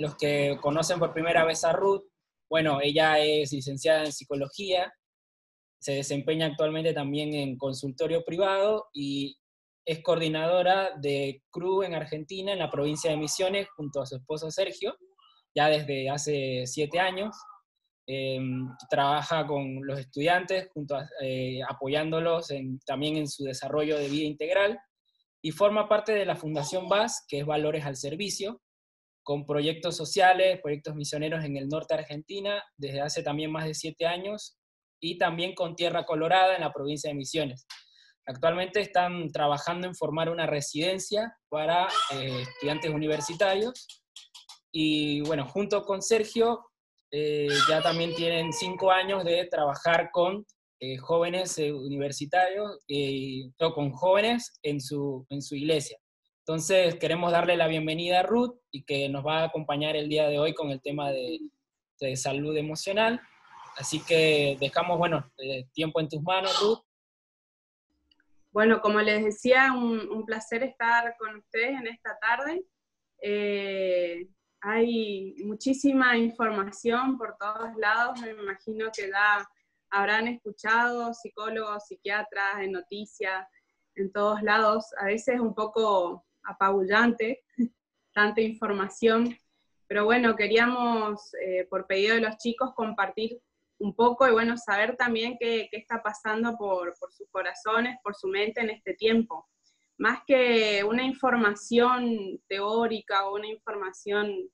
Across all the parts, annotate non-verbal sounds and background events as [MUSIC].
los que conocen por primera vez a Ruth, bueno, ella es licenciada en psicología, se desempeña actualmente también en consultorio privado y es coordinadora de CRU en Argentina, en la provincia de Misiones, junto a su esposo Sergio, ya desde hace siete años. Em, trabaja con los estudiantes, eh, apoyándolos también en su desarrollo de vida integral y forma parte de la Fundación VAS, que es Valores al Servicio, con proyectos sociales, proyectos misioneros en el norte de Argentina desde hace también más de siete años y también con Tierra Colorada en la provincia de Misiones. Actualmente están trabajando en formar una residencia para eh, estudiantes universitarios y bueno, junto con Sergio eh, ya también tienen cinco años de trabajar con eh, jóvenes universitarios, o con jóvenes en su, en su iglesia. Entonces, queremos darle la bienvenida a Ruth y que nos va a acompañar el día de hoy con el tema de, salud emocional. Así que dejamos, bueno, eh, tiempo en tus manos, Ruth. Bueno, como les decía, un, placer estar con ustedes en esta tarde. Eh, hay muchísima información por todos lados, me imagino que ya habrán escuchado psicólogos, psiquiatras, en noticias, en todos lados. A veces un poco apabullante, [LAUGHS] tanta información. Pero bueno, queríamos, eh, por pedido de los chicos, compartir un poco y bueno, saber también qué, qué está pasando por, por, sus corazones, por su mente en este tiempo. Más que una información teórica o una información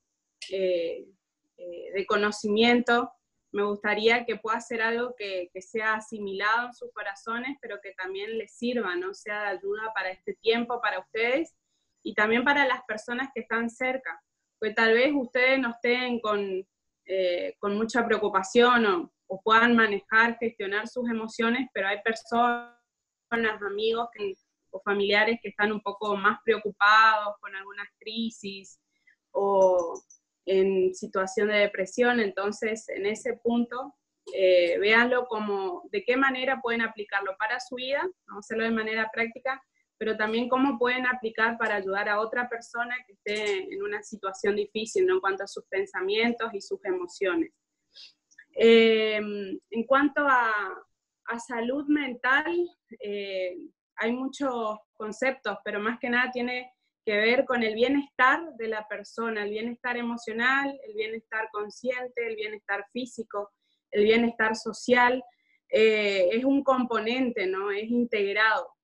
eh, eh, de conocimiento, me gustaría que pueda ser algo que, que, sea asimilado en sus corazones, pero que también les sirva, ¿no? Sea de ayuda para este tiempo, para ustedes y también para las personas que están cerca. Pues tal vez ustedes no estén con, eh, con mucha preocupación o, o, puedan manejar, gestionar sus emociones, pero hay personas, amigos o familiares que están un poco más preocupados con algunas crisis o en situación de depresión. Entonces, en ese punto, eh, véanlo como de qué manera pueden aplicarlo para su vida, vamos a hacerlo de manera práctica, pero también cómo pueden aplicar para ayudar a otra persona que esté en una situación difícil en cuanto a sus pensamientos y sus emociones. Eh, en cuanto a, a salud mental, eh, hay muchos conceptos, pero más que nada tiene que ver con el bienestar de la persona, el bienestar emocional, el bienestar consciente, el bienestar físico, el bienestar social. Eh, es un componente, ¿no? Es integrado.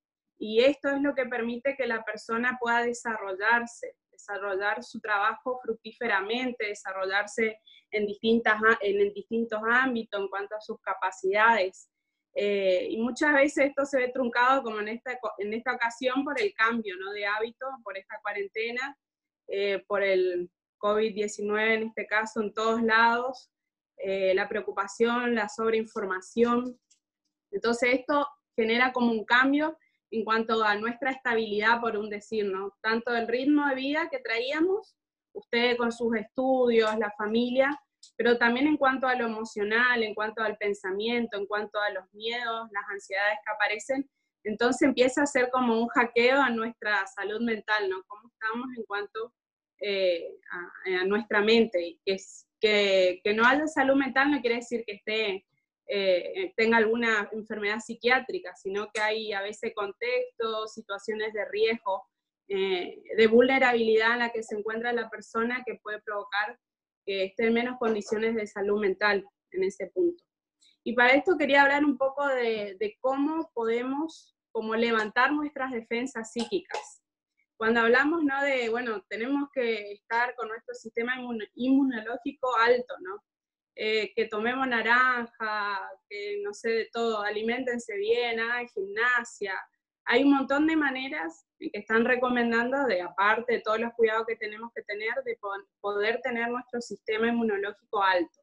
Y esto es lo que permite que la persona pueda desarrollarse, desarrollar su trabajo fructíferamente, desarrollarse en, distintas, en distintos ámbitos en cuanto a sus capacidades. Eh, y muchas veces esto se ve truncado, como en esta, en esta ocasión, por el cambio ¿no? de hábito, por esta cuarentena, eh, por el COVID-19 en este caso en todos lados, eh, la preocupación, la sobreinformación. Entonces esto genera como un cambio en cuanto a nuestra estabilidad, por un decir. Tanto el ritmo de vida que traíamos, usted con sus estudios, la familia, pero también en cuanto a lo emocional, en cuanto al pensamiento, en cuanto a los miedos, las ansiedades que aparecen, entonces empieza a ser como un hackeo a nuestra salud mental, ¿no? ¿Cómo estamos en cuanto eh, a, a, nuestra mente? Que, es, que, que, no haya salud mental no quiere decir que esté, eh, tenga alguna enfermedad psiquiátrica, sino que hay a veces contextos, situaciones de riesgo, eh, de vulnerabilidad en la que se encuentra la persona que puede provocar que esté en menos condiciones de salud mental en ese punto. Y para esto quería hablar un poco de, cómo podemos como levantar nuestras defensas psíquicas. Cuando hablamos ¿no? de, bueno, tenemos que estar con nuestro sistema inmunológico alto, ¿no? Eh, que tomemos naranja, que no sé de todo, alimentense bien, hagan gimnasia. Hay un montón de maneras que están recomendando, de aparte de todos los cuidados que tenemos que tener, de poder tener nuestro sistema inmunológico alto.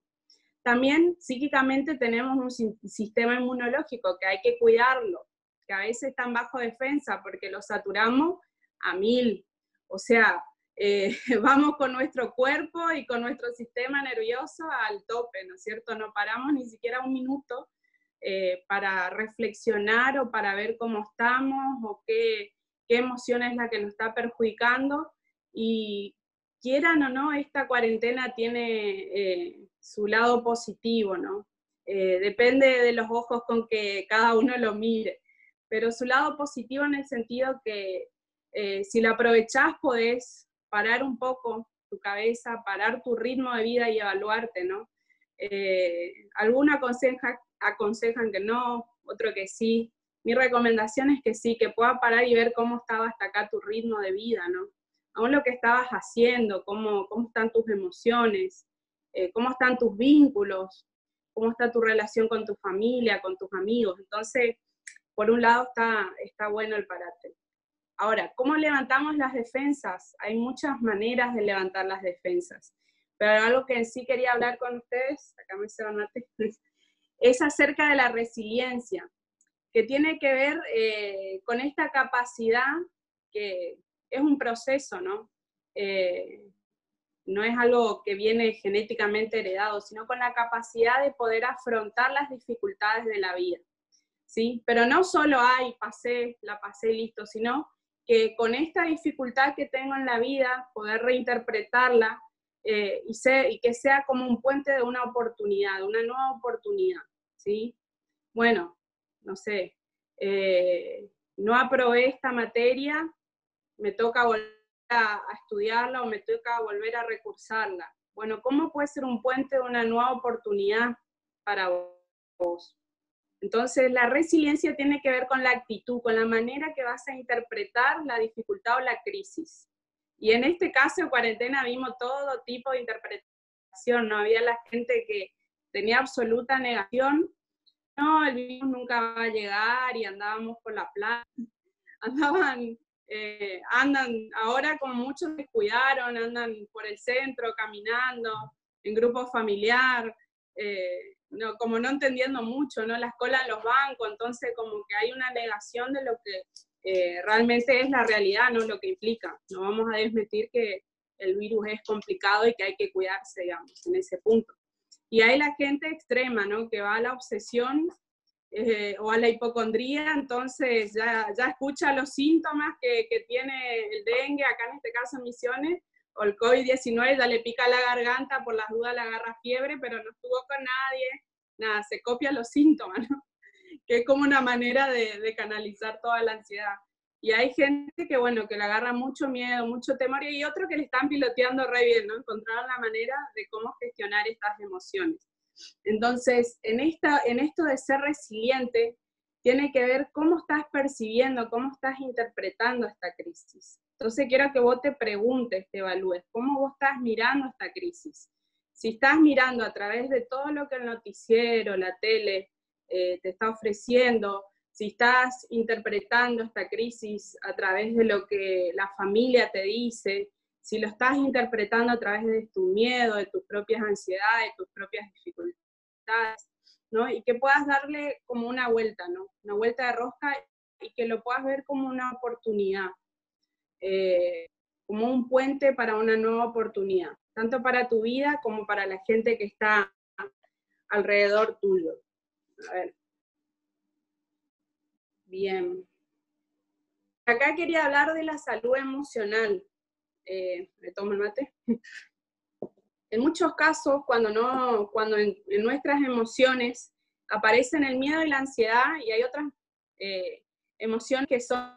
También psíquicamente tenemos un sistema inmunológico que hay que cuidarlo, que a veces está en bajo defensa porque lo saturamos a mil. O sea, eh, [LAUGHS] vamos con nuestro cuerpo y con nuestro sistema nervioso al tope, ¿no es cierto? No paramos ni siquiera un minuto eh, para reflexionar o para ver cómo estamos o qué, qué emoción es la que nos está perjudicando y quieran o no, esta cuarentena tiene eh, su lado positivo, ¿no? Eh, depende de los ojos con que cada uno lo mire, pero su lado positivo en el sentido que eh, si lo aprovechás podés parar un poco tu cabeza, parar tu ritmo de vida y evaluarte, ¿no? algunos aconseja, aconsejan que no, otro que sí. Mi recomendación es que sí, que pueda parar y ver cómo estaba hasta acá tu ritmo de vida, ¿no? Aún lo que estabas haciendo, cómo, cómo están tus emociones, eh, cómo están tus vínculos, cómo está tu relación con tu familia, con tus amigos. Entonces, por un lado está, está bueno el parate. Ahora, ¿cómo levantamos las defensas? Hay muchas maneras de levantar las defensas, pero algo que sí quería hablar con ustedes, acá me se [LAUGHS] es acerca de la resiliencia, que tiene que ver eh, con esta capacidad que es un proceso, ¿no? Eh, no es algo que viene genéticamente heredado, sino con la capacidad de poder afrontar las dificultades de la vida. ¿sí? Pero no solo hay, pasé, la pasé listo, sino que con esta dificultad que tengo en la vida, poder reinterpretarla eh, y, y, que sea como un puente de una oportunidad, de una nueva oportunidad. ¿sí? Bueno, no sé, eh, no aprobé esta materia, me toca volver a, estudiarla o me toca volver a recursarla. Bueno, ¿cómo puede ser un puente de una nueva oportunidad para vos? Entonces, la resiliencia tiene que ver con la actitud, con la manera que vas a interpretar la dificultad o la crisis. Y en este caso de cuarentena vimos todo tipo de interpretación, no había la gente que tenía absoluta negación, no, el virus nunca va a llegar y andábamos por la playa, [LAUGHS] andaban eh, andan, ahora como muchos se cuidaron, andan por el centro caminando, en grupo familiar, eh, no, como no entendiendo mucho, ¿no? La escuela en los bancos, entonces como que hay una negación de lo que eh, realmente es la realidad, ¿no? Lo que implica. No vamos a desmentir que el virus es complicado y que hay que cuidarse, digamos, en ese punto. Y hay la gente extrema, ¿no? Que va a la obsesión eh, o a la hipocondría, entonces ya, ya escucha los síntomas que, que, tiene el dengue, acá en este caso Misiones, o el COVID-19, ya le pica la garganta, por las dudas le agarra fiebre, pero no estuvo con nadie, nada, se copia los síntomas, [LAUGHS] que es como una manera de, canalizar toda la ansiedad. Y hay gente que, bueno, que le agarra mucho miedo, mucho temor, y otro que le están piloteando re bien, ¿no? Encontrar la manera de cómo gestionar estas emociones. Entonces, en, esta, en esto de ser resiliente, tiene que ver cómo estás percibiendo, cómo estás interpretando esta crisis. Entonces, quiero que vos te preguntes, te evalúes, cómo vos estás mirando esta crisis. Si estás mirando a través de todo lo que el noticiero, la tele eh, te está ofreciendo, si estás interpretando esta crisis a través de lo que la familia te dice, si lo estás interpretando a través de tu miedo, de tus propias ansiedades, de tus propias dificultades, ¿no? Y que puedas darle como una vuelta, ¿no? Una vuelta de rosca y que lo puedas ver como una oportunidad, eh, como un puente para una nueva oportunidad, tanto para tu vida como para la gente que está alrededor tuyo. A ver. Bien. Acá quería hablar de la salud emocional eh, me tomo el mate. [LAUGHS] En muchos casos, cuando, no, cuando en, nuestras emociones aparecen el miedo y la ansiedad, y hay otras eh, emociones que son,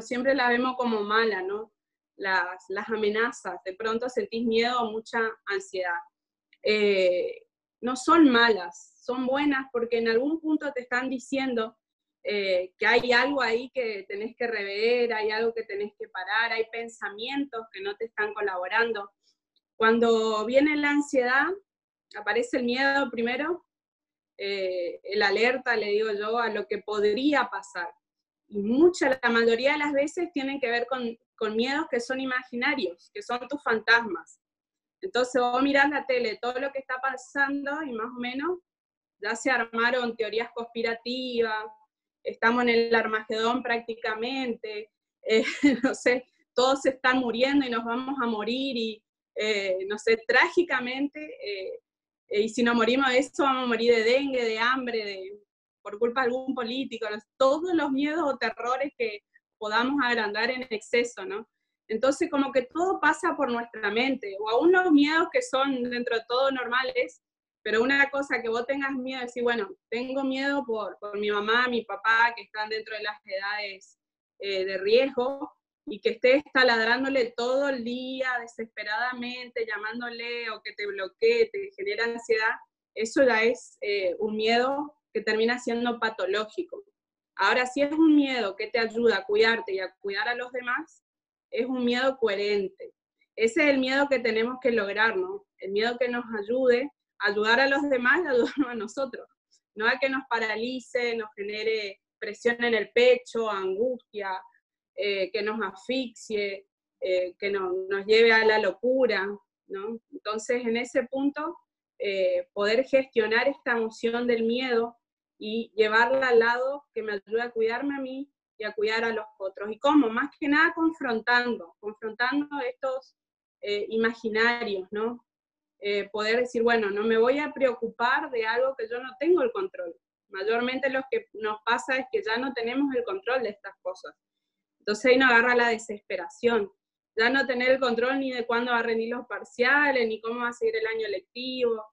siempre las vemos como malas, ¿no? Las, las, amenazas, de pronto sentís miedo o mucha ansiedad. Eh, no son malas, son buenas porque en algún punto te están diciendo eh, que hay algo ahí que tenés que rever, hay algo que tenés que parar, hay pensamientos que no te están colaborando. Cuando viene la ansiedad, aparece el miedo primero, eh, el alerta, le digo yo, a lo que podría pasar. Y mucha, la mayoría de las veces tienen que ver con, con miedos que son imaginarios, que son tus fantasmas. Entonces vos mirás la tele, todo lo que está pasando y más o menos ya se armaron teorías conspirativas, estamos en el Armagedón prácticamente, eh, [LAUGHS] no sé, todos se están muriendo y nos vamos a morir y, eh, no sé, trágicamente, eh, y si no morimos de eso, vamos a morir de dengue, de hambre, de, por culpa de algún político, todos los miedos o terrores que podamos agrandar en exceso, ¿no? Entonces, como que todo pasa por nuestra mente, o aún los miedos que son dentro de todo normales, pero una cosa que vos tengas miedo, decir, bueno, tengo miedo por, por mi mamá, mi papá, que están dentro de las edades eh, de riesgo, y que estés taladrándole todo el día desesperadamente, llamándole o que te bloquee, te genera ansiedad, eso ya es eh, un miedo que termina siendo patológico. Ahora, si es un miedo que te ayuda a cuidarte y a cuidar a los demás, es un miedo coherente. Ese es el miedo que tenemos que lograr, ¿no? El miedo que nos ayude a ayudar a los demás y ayudarnos a nosotros. No a que nos paralice, nos genere presión en el pecho, angustia, eh, que nos asfixie, eh, que nos lleve a la locura, ¿no? Entonces, en ese punto, eh, poder gestionar esta emoción del miedo y llevarla al lado que me ayude a cuidarme a mí y a cuidar a los otros. ¿Y cómo? Más que nada confrontando, confrontando estos imaginarios, ¿no? poder decir, bueno, no me voy a preocupar de algo que yo no tengo el control. Mayormente lo que nos pasa es que ya no tenemos el control de estas cosas. Entonces ahí nos agarra la desesperación. Ya no tener el control ni de cuándo va a rendir los parciales, ni cómo va a seguir el año lectivo,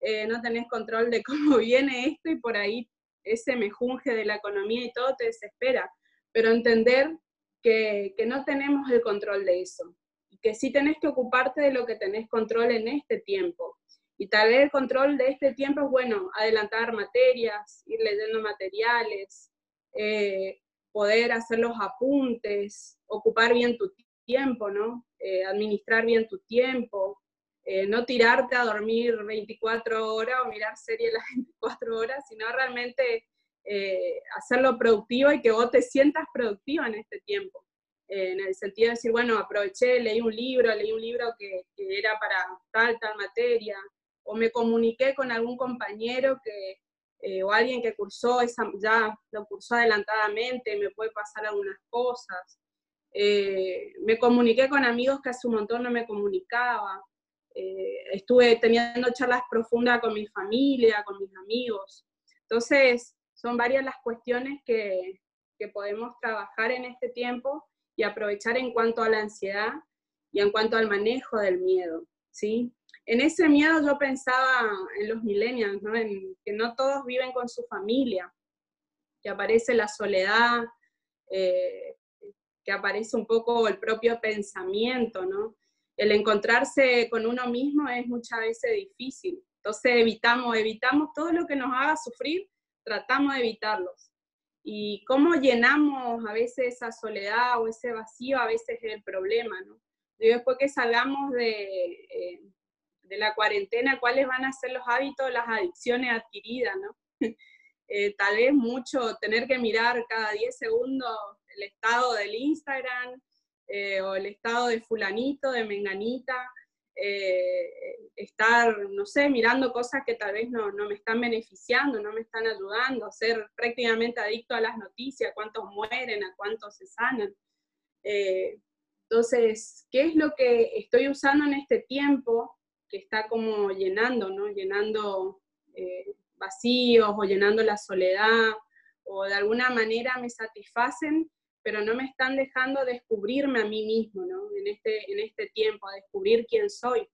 eh, no tenés control de [LAUGHS] cómo viene esto y por ahí ese mejunje de la economía y todo te desespera. Pero entender que, que no tenemos el control de eso, que sí tenés que ocuparte de lo que tenés control en este tiempo. Y tal vez el control de este tiempo es, bueno, adelantar materias, ir leyendo materiales, eh, poder hacer los apuntes, ocupar bien tu tiempo, ¿no? Eh, administrar bien tu tiempo, eh, no tirarte a dormir 24 horas o mirar series las [LAUGHS] 24 horas, sino realmente eh, hacerlo productivo y que vos te sientas productiva en este tiempo. en el sentido de decir, bueno, aproveché, leí un libro, leí un libro que, era para tal, tal materia, o me comuniqué con algún compañero que, eh, o alguien que cursó esa, ya lo cursó adelantadamente, me puede pasar algunas cosas. Eh, me comuniqué con amigos que hace un montón no me comunicaba. Eh, estuve teniendo charlas profundas con mi familia, con mis amigos. Entonces, son varias las cuestiones que, que podemos trabajar en este tiempo y aprovechar en cuanto a la ansiedad y en cuanto al manejo del miedo, ¿sí? en ese miedo yo pensaba en los millennials, ¿no? que no todos viven con su familia, que aparece la soledad, eh, que aparece un poco el propio pensamiento, ¿no? El encontrarse con uno mismo es muchas veces difícil. Entonces evitamos, evitamos todo lo que nos haga sufrir, tratamos de evitarlos. Y cómo llenamos a veces esa soledad o ese vacío, a veces es el problema, ¿no? Y después que salgamos de, eh, de la cuarentena, cuáles van a ser los hábitos, las adicciones adquiridas, ¿no? [LAUGHS] Eh, tal vez mucho tener que mirar cada 10 segundos el estado del Instagram eh, o el estado de fulanito, de menganita, eh, estar, no sé, mirando cosas que tal vez no, no, me están beneficiando, no me están ayudando, ser prácticamente adicto a las noticias, cuántos mueren, a cuántos se sanan. entonces, ¿qué es lo que estoy usando en este tiempo que está como llenando, ¿no? Llenando eh, vacíos o llenando la soledad o de alguna manera me satisfacen, pero no me están dejando descubrirme a mí mismo, ¿no? En este, en este tiempo, descubrir quién soy.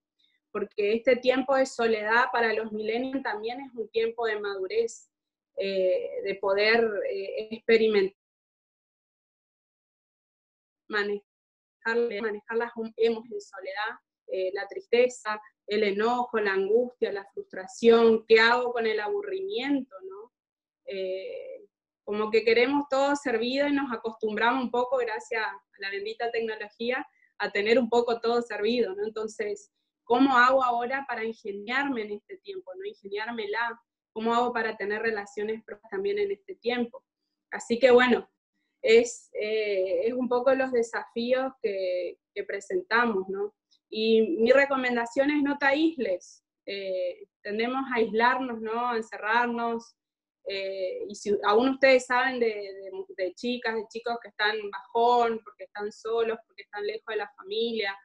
Porque este tiempo de soledad para los millennials también es un tiempo de madurez, eh, de poder eh, experimentar, manejar, manejar las hemos en soledad, la tristeza, el enojo, la angustia, la frustración, qué hago con el aburrimiento, ¿no? Eh, como que queremos todo servido y nos acostumbramos un poco, gracias a la bendita tecnología, a tener un poco todo servido, ¿no? Entonces, ¿cómo hago ahora para ingeniarme en este tiempo, ¿no? Ingeniármela, ¿cómo hago para tener relaciones también en este tiempo? Así que bueno, es, eh, es un poco los desafíos que, que presentamos, ¿no? Y mi recomendación es no te aísles. Eh, tendemos a aislarnos, ¿no? A encerrarnos. Eh, y si aún ustedes saben de, de, chicas, de chicos que están bajón, porque están solos, porque están lejos de la familia,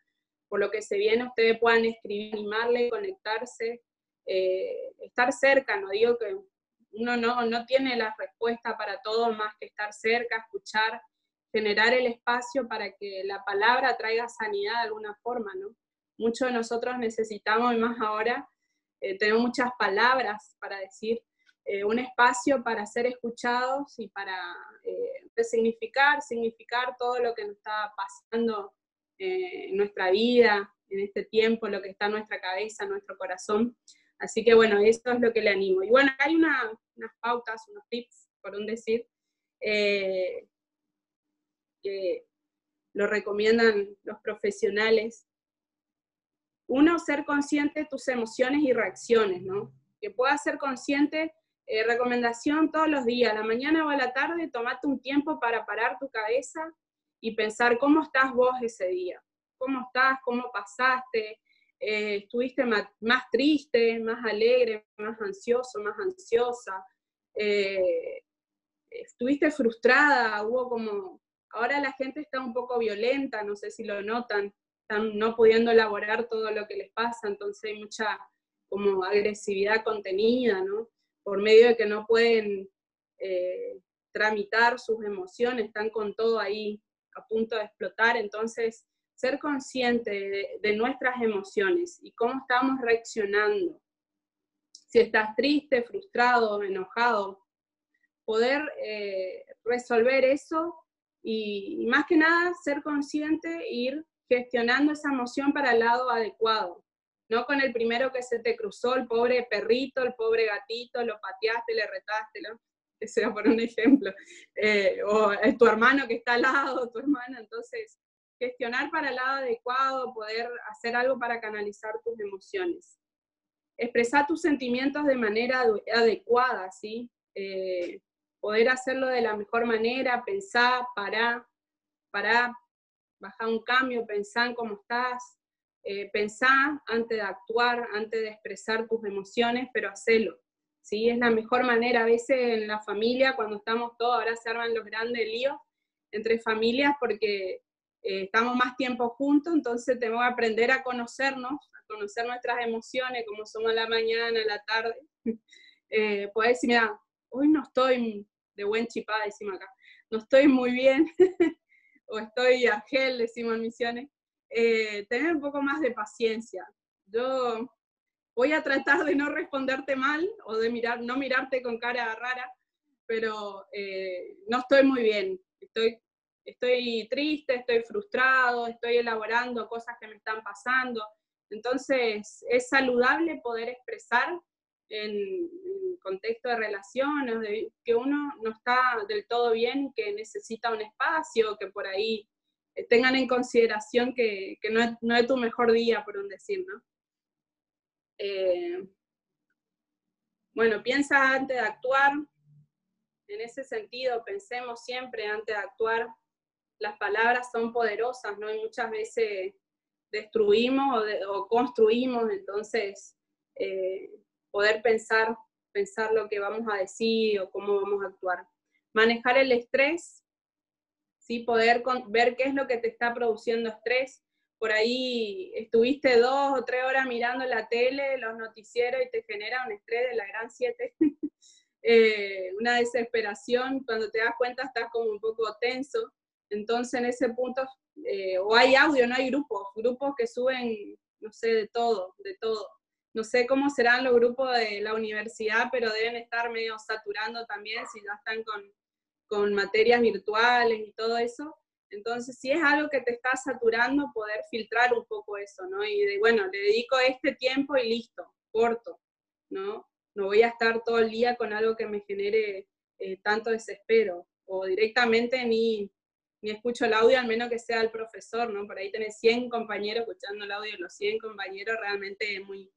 por lo que se viene, ustedes puedan escribir, animarle, conectarse, eh, estar cerca, no digo que uno no, no tiene la respuesta para todo más que estar cerca, escuchar generar el espacio para que la palabra traiga sanidad de alguna forma, ¿no? Muchos de nosotros necesitamos, y más ahora, eh, tenemos muchas palabras para decir, eh, un espacio para ser escuchados y para eh, significar, significar todo lo que nos está pasando en nuestra vida, en este tiempo, lo que está en nuestra cabeza, en nuestro corazón. Así que bueno, esto es lo que le animo. Y bueno, hay unas pautas, unos tips, por un decir, que lo recomiendan los profesionales. Uno, ser consciente de tus emociones y reacciones, ¿no? Que puedas ser consciente, eh, recomendación todos los días, la mañana o a la tarde, tomate un tiempo para parar tu cabeza y pensar cómo estás vos ese día, cómo estás, cómo pasaste, eh, estuviste más, triste, más alegre, más ansioso, más ansiosa, eh, estuviste frustrada, hubo como Ahora la gente está un poco violenta, no sé si lo notan, están no pudiendo elaborar todo lo que les pasa, entonces hay mucha como agresividad contenida, ¿no? Por medio de que no pueden eh, tramitar sus emociones, están con todo ahí a punto de explotar, entonces ser consciente de, nuestras emociones y cómo estamos reaccionando. Si estás triste, frustrado, enojado, poder eh, resolver eso y, más que nada ser consciente e ir gestionando esa emoción para el lado adecuado, no con el primero que se te cruzó, el pobre perrito, el pobre gatito, lo pateaste, le retaste, ¿no? [LAUGHS] Ese por un ejemplo. Eh, o es tu hermano que está al lado, tu hermana, entonces gestionar para el lado adecuado, poder hacer algo para canalizar tus emociones. Expresar tus sentimientos de manera adecuada, ¿sí? Eh, poder hacerlo de la mejor manera, pensar, parar, parar, bajar un cambio, pensar en cómo estás, eh, antes de actuar, antes de expresar tus emociones, pero hacerlo. ¿sí? Es la mejor manera, a veces en la familia, cuando estamos todos, ahora se arman los grandes líos entre familias porque eh, estamos más tiempo juntos, entonces tenemos que aprender a conocernos, a conocer nuestras emociones, como somos la mañana, la tarde. [LAUGHS] eh, poder decir, mira, hoy no estoy de buen chipá, decimos acá, no estoy muy bien, [LAUGHS] o estoy a gel, decimos en misiones, eh, tener un poco más de paciencia. Yo voy a tratar de no responderte mal o de mirar, no mirarte con cara rara, pero eh, no estoy muy bien. Estoy, estoy triste, estoy frustrado, estoy elaborando cosas que me están pasando. Entonces, es saludable poder expresar en, contexto de relaciones, de que uno no está del todo bien, que necesita un espacio, que por ahí tengan en consideración que, no, es, no, es, tu mejor día, por un decir, ¿no? Eh, bueno, piensa antes de actuar. En ese sentido, pensemos siempre antes de actuar. Las palabras son poderosas, ¿no? Y muchas veces destruimos o, construimos, entonces eh, poder pensar, pensar lo que vamos a decir o cómo vamos a actuar. Manejar el estrés, ¿sí? poder ver qué es lo que te está produciendo estrés. Por ahí estuviste dos o tres horas mirando la tele, los noticieros y te genera un estrés de la gran siete. [LAUGHS] Eh, una desesperación, cuando te das cuenta estás como un poco tenso. Entonces en ese punto, eh, o hay audio, no hay grupos, grupos que suben, no sé, de todo, de todo no sé cómo serán los grupos de la universidad, pero deben estar medio saturando también si ya están con, materias virtuales y todo eso. Entonces, si es algo que te está saturando, poder filtrar un poco eso, ¿no? Y de, bueno, le dedico este tiempo y listo, corto, ¿no? No voy a estar todo el día con algo que me genere eh, tanto desespero, o directamente ni, ni escucho el audio, al menos que sea el profesor, ¿no? Por ahí tenés 100 compañeros escuchando el audio, los 100 compañeros realmente es muy,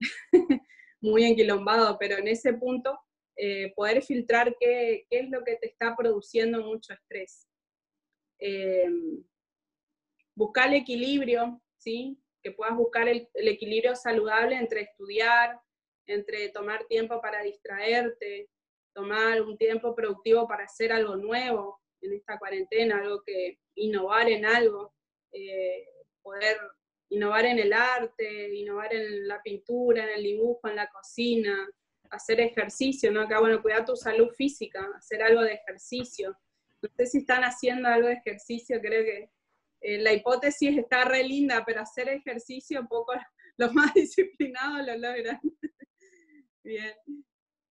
[LAUGHS] muy enquilombado, pero en ese punto eh, poder filtrar qué, es lo que te está produciendo mucho estrés. Eh, buscar el equilibrio, ¿sí? que puedas buscar el, equilibrio saludable entre estudiar, entre tomar tiempo para distraerte, tomar un tiempo productivo para hacer algo nuevo en esta cuarentena, algo que innovar en algo, eh, poder innovar en el arte, innovar en la pintura, en el dibujo, en la cocina, hacer ejercicio, ¿no? Acá, bueno, cuidar tu salud física, hacer algo de ejercicio, no sé si están haciendo algo de ejercicio, creo que eh, la hipótesis está re linda, pero hacer ejercicio poco, [LAUGHS] los más disciplinados lo logran. [LAUGHS] Bien,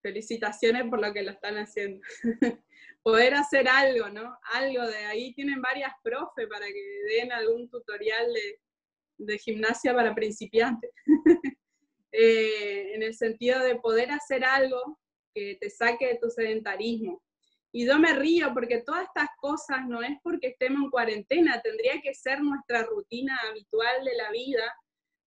felicitaciones por lo que lo están haciendo. [LAUGHS] Poder hacer algo, ¿no? Algo de ahí tienen varias profes para que den algún tutorial de, de gimnasia para principiantes. Eh, en el sentido de poder hacer algo que te saque de tu sedentarismo. Y yo me río porque todas estas cosas no es porque estemos en cuarentena, tendría que ser nuestra rutina habitual de la vida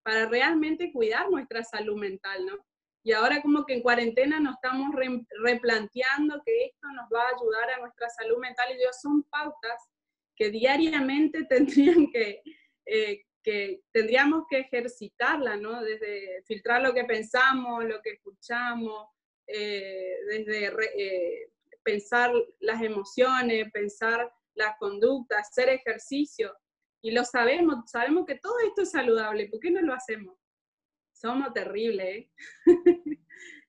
para realmente cuidar nuestra salud mental, ¿no? Y ahora como que en cuarentena nos estamos replanteando que esto nos va a ayudar a nuestra salud mental y yo son pautas que diariamente [LAUGHS] tendrían que, eh, que tendríamos que ejercitarla, ¿no? Desde filtrar lo que pensamos, lo que escuchamos, eh, desde eh, pensar las emociones, pensar las conductas, hacer ejercicio. Y lo sabemos, sabemos que todo esto es saludable, ¿por qué no lo hacemos? Somos terribles, [LAUGHS]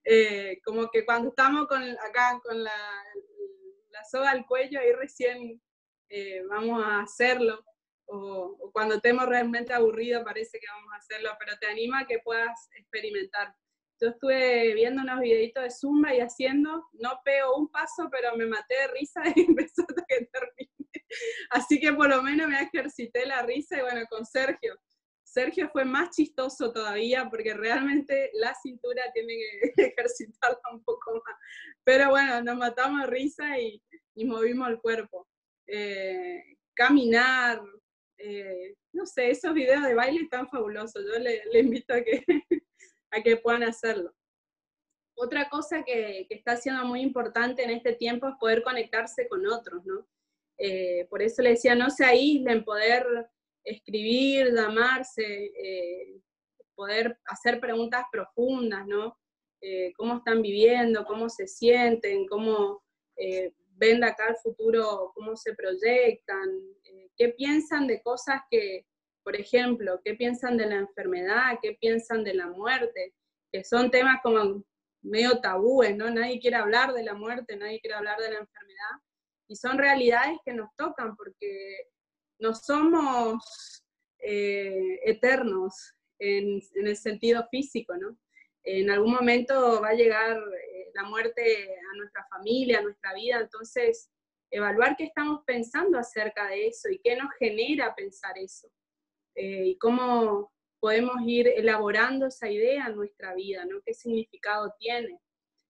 ¿eh? como que cuando estamos con, acá con la, la soga al cuello, ahí recién vamos a hacerlo o, cuando estemos realmente aburridos parece que vamos a hacerlo, pero te anima a que puedas experimentar. Yo estuve viendo unos videitos de Zumba y haciendo, no pego un paso, pero me maté de risa [LAUGHS] y empezó hasta que termine. Así que por lo menos me ejercité la risa y bueno, con Sergio. Sergio fue más chistoso todavía porque realmente la cintura tiene que [LAUGHS] ejercitarla un poco más. Pero bueno, nos matamos de risa y, y movimos el cuerpo. Eh, caminar, eh, no sé, esos videos de baile están fabulosos, yo le, invito a que, [LAUGHS] a que puedan hacerlo. Otra cosa que, está siendo muy importante en este tiempo es poder conectarse con otros, ¿no? Eh, por eso le decía, no se aíslen, poder escribir, llamarse, eh, poder hacer preguntas profundas, ¿no? cómo están viviendo, cómo se sienten, cómo ven de acá el futuro, cómo se proyectan, qué piensan de cosas que, por ejemplo, qué piensan de la enfermedad, qué piensan de la muerte, que son temas como medio tabúes, ¿no? Nadie quiere hablar de la muerte, nadie quiere hablar de la enfermedad, y son realidades que nos tocan porque no somos eh, eternos en, el sentido físico, ¿no? En algún momento va a llegar eh, la muerte a nuestra familia, a nuestra vida, entonces evaluar qué estamos pensando acerca de eso y qué nos genera pensar eso. Eh, y cómo podemos ir elaborando esa idea en nuestra vida, ¿no? ¿Qué significado tiene?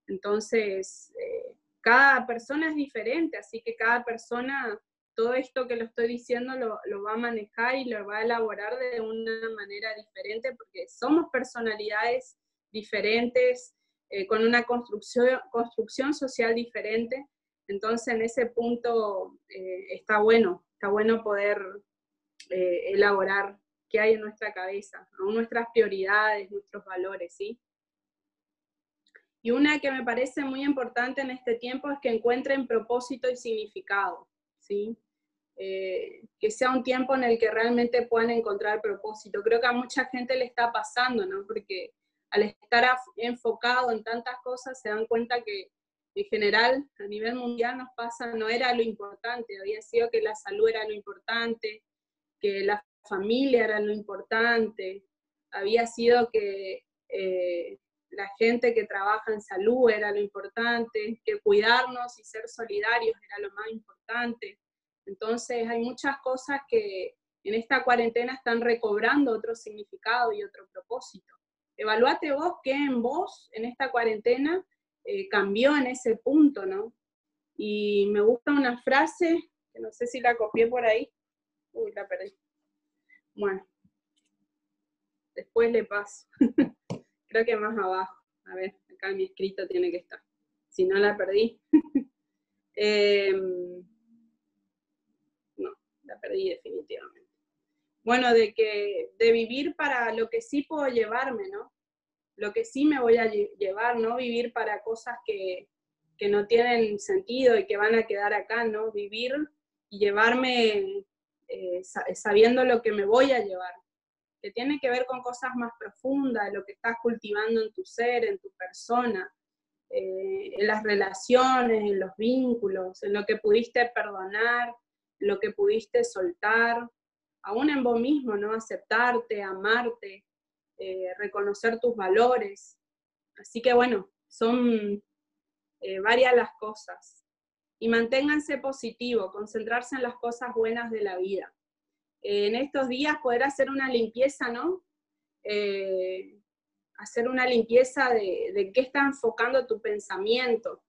Entonces, eh, cada persona es diferente, así que cada persona, todo esto que lo estoy diciendo, lo, va a manejar y lo va a elaborar de una manera diferente, porque somos personalidades diferentes, eh, con una construcción, construcción social diferente, entonces, en ese punto eh, está bueno, está bueno poder eh, elaborar qué hay en nuestra cabeza, nuestras prioridades, nuestros valores, ¿sí? Y una que me parece muy importante en este tiempo es que encuentren propósito y significado, ¿sí? Que sea un tiempo en el que realmente puedan encontrar propósito. Creo que a mucha gente le está pasando, ¿no? Porque al estar enfocado en tantas cosas se dan cuenta que en general, a nivel mundial nos pasa, no era lo importante, había sido que la salud era lo importante, que la familia era lo importante, había sido que eh, la gente que trabaja en salud era lo importante, que cuidarnos y ser solidarios era lo más importante. Entonces hay muchas cosas que en esta cuarentena están recobrando otro significado y otro propósito. Evaluate vos qué en vos en esta cuarentena eh, cambió en ese punto, ¿no? Y me gusta una frase, que no sé si la copié por ahí. Uy, la perdí. Bueno, después le paso. [LAUGHS] Creo que más abajo. A ver, acá mi escrito tiene que estar. Si no la perdí. [LAUGHS] Em, no, la perdí definitivamente. Bueno, de que de vivir para lo que sí puedo llevarme, ¿no? lo que sí me voy a llevar, no vivir para cosas que, no tienen sentido y que van a quedar acá, ¿no? Vivir y llevarme eh, sabiendo lo que me voy a llevar, que tiene que ver con cosas más profundas, lo que estás cultivando en tu ser, en tu persona, eh, en las relaciones, en los vínculos, en lo que pudiste perdonar, lo que pudiste soltar, aún en vos mismo, ¿no? Aceptarte, amarte, eh, reconocer tus valores. Así que bueno, son eh, varias las cosas. Y manténganse positivo, concentrarse en las cosas buenas de la vida. en estos días poder hacer una limpieza, ¿no? hacer una limpieza de, de, qué está enfocando tu pensamiento.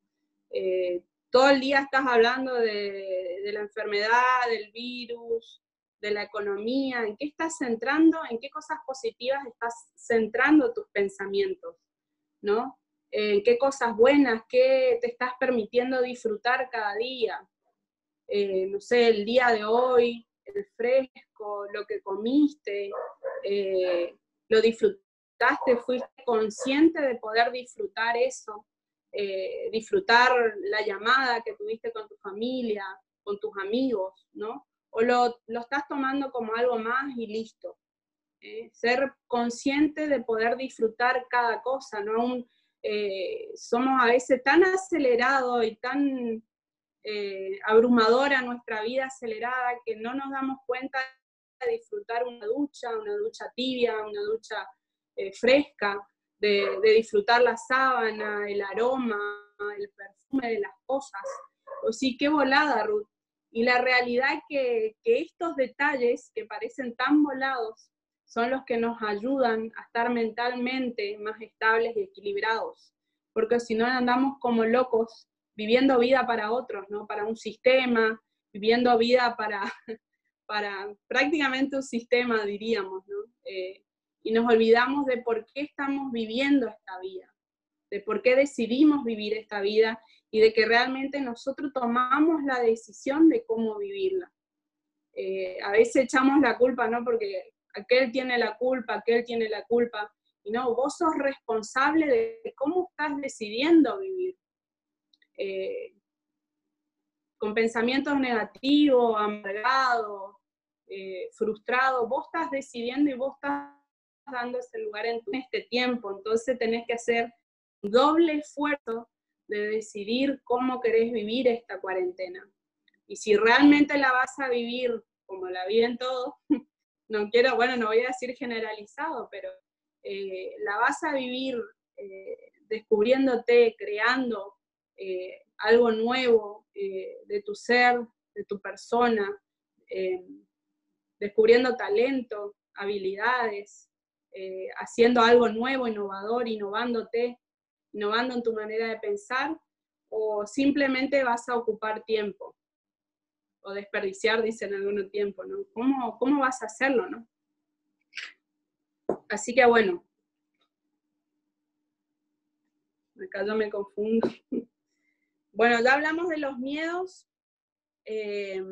Eh, todo el día estás hablando de, la enfermedad, del virus, de la economía, en qué estás centrando, en qué cosas positivas estás centrando tus pensamientos, ¿no? En qué cosas buenas, qué te estás permitiendo disfrutar cada día. Eh, no sé, el día de hoy, el fresco, lo que comiste, eh, lo disfrutaste fuiste consciente de poder disfrutar eso, eh, disfrutar la llamada que tuviste con tu familia, con tus amigos, ¿no? O lo, lo estás tomando como algo más y listo. ¿eh? Ser consciente de poder disfrutar cada cosa, ¿no? Eh, somos a veces tan acelerados y tan abrumadora nuestra vida acelerada que no nos damos cuenta de disfrutar una ducha, una ducha tibia, una ducha eh, fresca, de, disfrutar la sábana, el aroma, el perfume de las cosas. O sí, qué volada, Ruth. Y la realidad que, que estos detalles que parecen tan volados son los que nos ayudan a estar mentalmente más estables y equilibrados. Porque si no andamos como locos viviendo vida para otros, ¿no? Para un sistema, viviendo vida para, [LAUGHS] para prácticamente un sistema, diríamos, ¿no? Eh, y nos olvidamos de por qué estamos viviendo esta vida, de por qué decidimos vivir esta vida y de que realmente nosotros tomamos la decisión de cómo vivirla. Eh, a veces echamos la culpa, ¿no? Porque aquel tiene la culpa, aquel tiene la culpa, y no, vos sos responsable de cómo estás decidiendo vivir. Eh, con pensamientos negativos, amargados, eh, frustrados, vos estás decidiendo y vos estás dando ese lugar en, este tiempo, entonces tenés que hacer doble esfuerzo de decidir cómo querés vivir esta cuarentena. Y si realmente la vas a vivir como la viven todos, [LAUGHS] no quiero, bueno, no voy a decir generalizado, pero eh, la vas a vivir eh, descubriéndote, creando eh, algo nuevo de tu ser, de tu persona, descubriendo talento, habilidades, haciendo algo nuevo, innovador, innovándote, innovando en tu manera de pensar, o simplemente vas a ocupar tiempo, o desperdiciar, dicen algunos tiempo, ¿no? ¿Cómo, ¿Cómo vas a hacerlo, no? Así que bueno, acá yo me confundo. [LAUGHS] Bueno, ya hablamos de los miedos. Eh,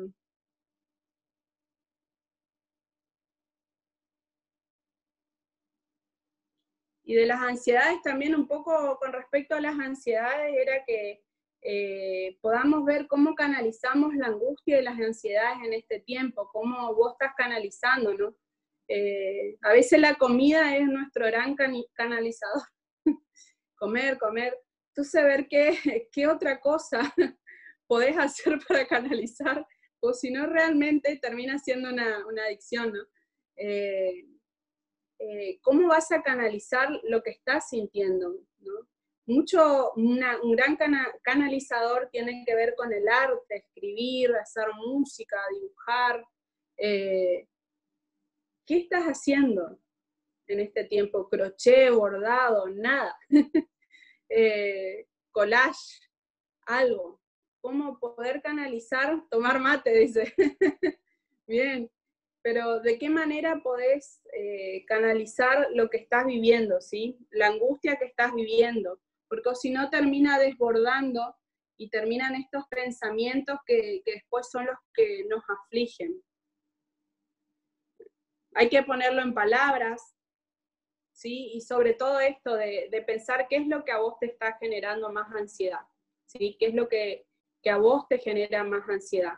Y de las ansiedades también un poco con respecto a las ansiedades era que eh, podamos ver cómo canalizamos la angustia y las ansiedades en este tiempo, cómo vos estás canalizando, ¿no? Eh, a veces la comida es nuestro gran canalizador. [LAUGHS] comer, comer. Entonces, ver qué, qué otra cosa [LAUGHS] podés hacer [LAUGHS] para canalizar, o si no, realmente termina siendo una, una adicción, ¿no? Eh, eh, cómo vas a canalizar lo que estás sintiendo. Mucho, un gran canalizador tiene que ver con el arte, escribir, hacer música, dibujar. Eh, ¿Qué estás haciendo en este tiempo? Crochet, bordado, nada. [LAUGHS] Eh, collage, algo. ¿Cómo poder canalizar? Tomar mate, [LAUGHS] dice. Bien, pero ¿de qué manera podés eh, canalizar lo que estás viviendo, ¿sí? La angustia que estás viviendo, porque si no termina desbordando y terminan estos pensamientos que, después son los que nos afligen. Hay que ponerlo en palabras, ¿sí? Y sobre todo esto de, de pensar qué es lo que a vos te está generando más ansiedad, ¿sí? ¿Qué es lo que que a vos te genera más ansiedad.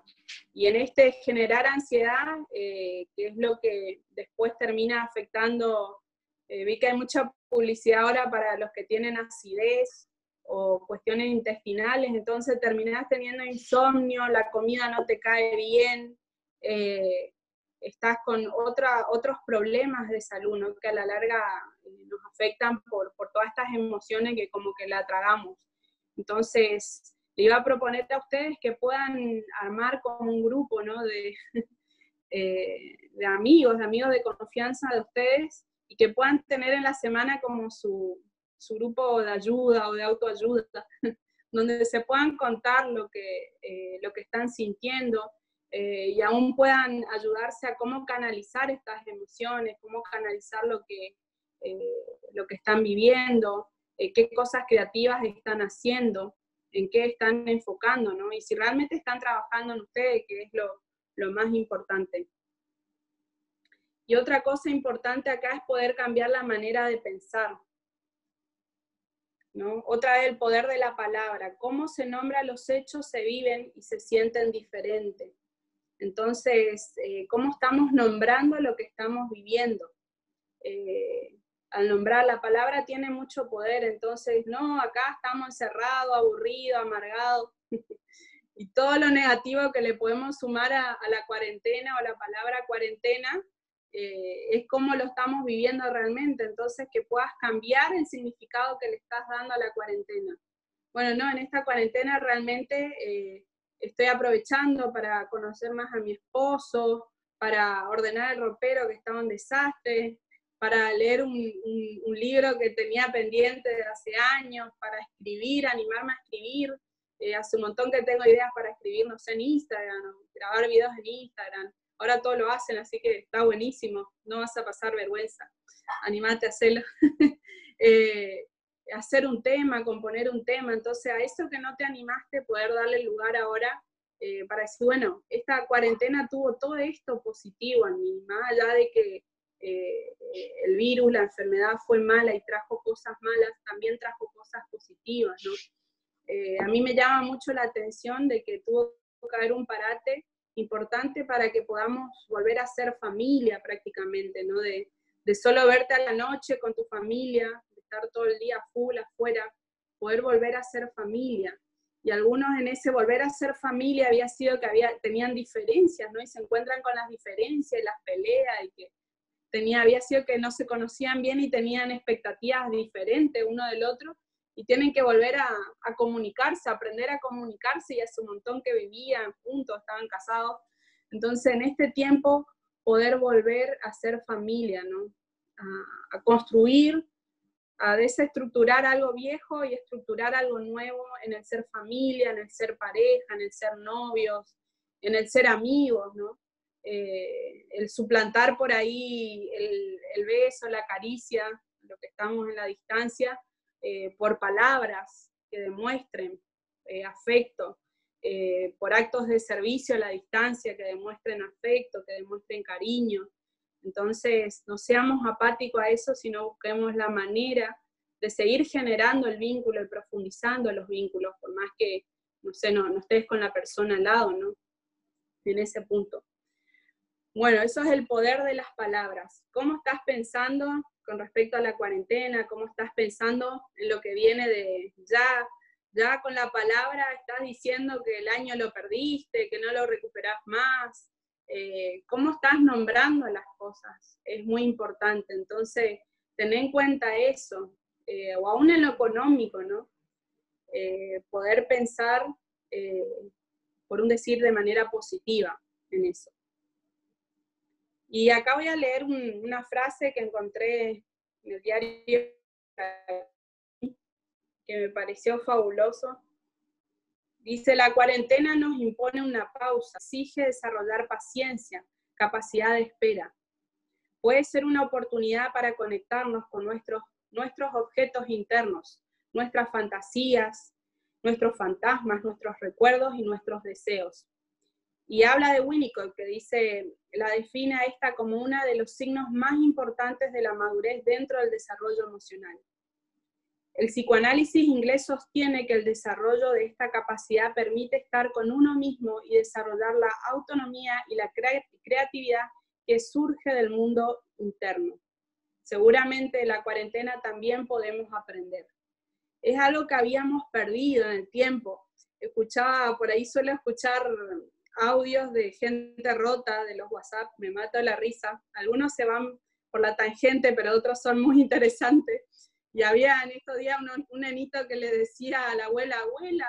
Y en este generar ansiedad, eh, que es lo que después termina afectando, eh, vi que hay mucha publicidad ahora para los que tienen acidez, o cuestiones intestinales, entonces terminás teniendo insomnio, la comida no te cae bien, eh, estás con otra, otros problemas de salud, que a la larga nos afectan por, por, todas estas emociones que como que la tragamos. Entonces, le iba a proponer a ustedes que puedan armar como un grupo ¿no? de, [LAUGHS] eh, de amigos, de amigos de confianza de ustedes, y que puedan tener en la semana como su, su grupo de ayuda o de autoayuda, [LAUGHS] donde se puedan contar lo que, eh, lo que están sintiendo eh, y aún puedan ayudarse a cómo canalizar estas emociones, cómo canalizar lo que, lo que están viviendo, qué cosas creativas están haciendo, en qué están enfocando, ¿no? Y si realmente están trabajando en ustedes, que es lo, más importante. Y otra cosa importante acá es poder cambiar la manera de pensar. Otra vez el poder de la palabra, cómo se nombra los hechos, se viven y se sienten diferentes. Entonces, eh, ¿cómo estamos nombrando lo que estamos viviendo? Eh, al nombrar la palabra tiene mucho poder, entonces, no, acá estamos encerrados, aburridos, amargados, [LAUGHS] y todo lo negativo que le podemos sumar a, la cuarentena o la palabra cuarentena, eh, es cómo lo estamos viviendo realmente, entonces que puedas cambiar el significado que le estás dando a la cuarentena. Bueno, no, en esta cuarentena realmente eh, estoy aprovechando para conocer más a mi esposo, para ordenar el ropero que estaba en desastre, para leer un, libro que tenía pendiente de hace años, para escribir, animarme a escribir. Eh, hace un montón que tengo ideas para escribir, no sé, en Instagram, grabar videos en Instagram, Ahora todo lo hacen, así que está buenísimo, no vas a pasar vergüenza. Animate a hacerlo. [LAUGHS] Eh, hacer un tema, componer un tema, entonces a eso que no te animaste, poder darle lugar ahora eh, para decir, bueno, esta cuarentena tuvo todo esto positivo en mí, más allá de que eh, el virus, la enfermedad fue mala y trajo cosas malas, también trajo cosas positivas, ¿no? a mí me llama mucho la atención de que tuvo que haber un parate importante para que podamos volver a ser familia prácticamente, ¿no? De, de solo verte a la noche con tu familia, de estar todo el día full afuera, poder volver a ser familia. Y algunos en ese volver a ser familia había sido que había, tenían diferencias, ¿no? Y se encuentran con las diferencias y las peleas y que tenía, había sido que no se conocían bien y tenían expectativas diferentes uno del otro y tienen que volver a, comunicarse, aprender a comunicarse y hace un montón que vivían juntos, estaban casados. Entonces, en este tiempo, poder volver a ser familia, ¿no? A, construir, a desestructurar algo viejo y estructurar algo nuevo en el ser familia, en el ser pareja, en el ser novios, en el ser amigos, ¿no? Eh, el suplantar por ahí el, beso, la caricia, lo que estamos en la distancia, eh, por palabras que demuestren eh, afecto, por actos de servicio a la distancia que demuestren afecto, que demuestren cariño. Entonces, no seamos apáticos a eso, sino busquemos la manera de seguir generando el vínculo y profundizando los vínculos, por más que, no sé, no, no estés con la persona al lado, ¿no? En ese punto. Bueno, eso es el poder de las palabras. ¿Cómo estás pensando con respecto a la cuarentena? ¿Cómo estás pensando en lo que viene de ya? Ya con la palabra estás diciendo que el año lo perdiste, que no lo recuperás más. Eh, ¿Cómo estás nombrando las cosas? Es muy importante. Entonces, ten en cuenta eso. Eh, o aún en lo económico, ¿no? Eh, poder pensar, por un decir, de manera positiva en eso. Y acá voy a leer una frase que encontré en el diario que me pareció fabuloso. Dice, la cuarentena nos impone una pausa, exige desarrollar paciencia, capacidad de espera. Puede ser una oportunidad para conectarnos con nuestros, nuestros objetos internos, nuestras fantasías, nuestros fantasmas, nuestros recuerdos y nuestros deseos. Y habla de Winnicott, que dice, la define a esta como uno de los signos más importantes de la madurez dentro del desarrollo emocional. El psicoanálisis inglés sostiene que el desarrollo de esta capacidad permite estar con uno mismo y desarrollar la autonomía y la creatividad que surge del mundo interno. Seguramente la cuarentena también podemos aprender. es algo que habíamos perdido en el tiempo. Escuchaba, por ahí suelo escuchar audios de gente rota de los WhatsApp, me mata la risa. Algunos se van por la tangente, pero otros son muy interesantes. Y había en estos días un, un nenito que le decía a la abuela, abuela,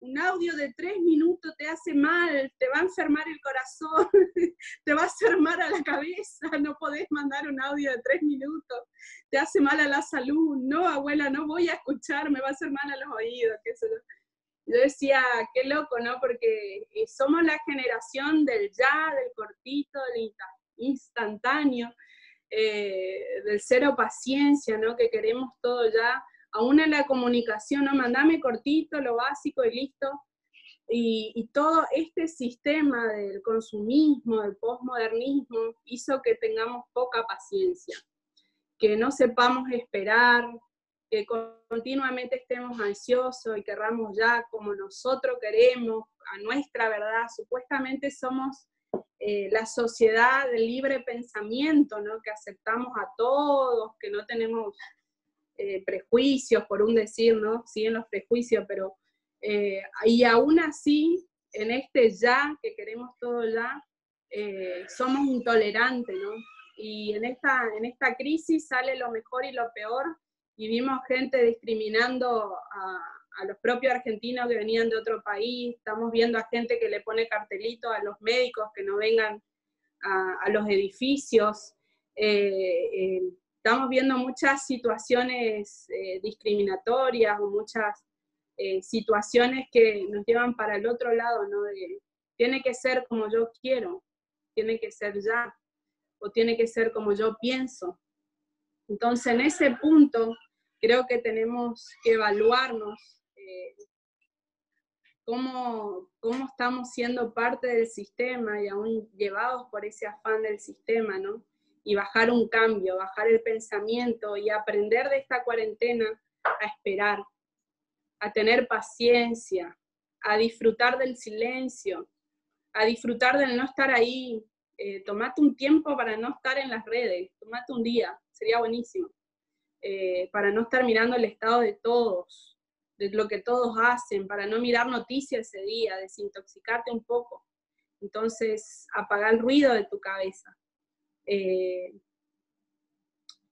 un audio de tres minutos te hace mal, te va a enfermar el corazón, [LAUGHS] te va a hacer mal a la cabeza, no podés mandar un audio de tres minutos, te hace mal a la salud, no, abuela, no voy a escuchar, me va a hacer mal a los oídos, qué sé yo. Decía, qué loco, ¿no? Porque eh, somos la generación del ya, del cortito, del instantáneo, eh, del cero paciencia, ¿no? Que queremos todo ya aún en la comunicación, no, mandame cortito, lo básico y listo. Y, todo este sistema del consumismo, del posmodernismo, hizo que tengamos poca paciencia, que no sepamos esperar, que continuamente estemos ansiosos y querramos ya como nosotros queremos, a nuestra verdad. Supuestamente somos eh, la sociedad del libre pensamiento, ¿no? que aceptamos a todos, que no tenemos eh, prejuicios, por un decir, ¿no? Siguen los prejuicios, pero eh, y aún así, en este ya, que queremos todo ya, eh, somos intolerantes, ¿no? Y en esta, en esta crisis sale lo mejor y lo peor, y vimos gente discriminando a, los propios argentinos que venían de otro país, estamos viendo a gente que le pone cartelito a los médicos que no vengan a, los edificios, estamos viendo muchas situaciones eh, discriminatorias o muchas eh, situaciones que nos llevan para el otro lado, ¿no? tiene que ser como yo quiero, tiene que ser ya, o tiene que ser como yo pienso. Entonces, en ese punto, creo que tenemos que evaluarnos eh, cómo, cómo estamos siendo parte del sistema y aún llevados por ese afán del sistema, ¿no? y bajar un cambio, bajar el pensamiento y aprender de esta cuarentena a esperar, a tener paciencia, a disfrutar del silencio, a disfrutar del no estar ahí. Eh, tomate un tiempo para no estar en las redes, tomate un día, sería buenísimo, eh, para no estar mirando el estado de todos, de lo que todos hacen, para no mirar noticias ese día, desintoxicarte un poco. Entonces, apagar el ruido de tu cabeza eh,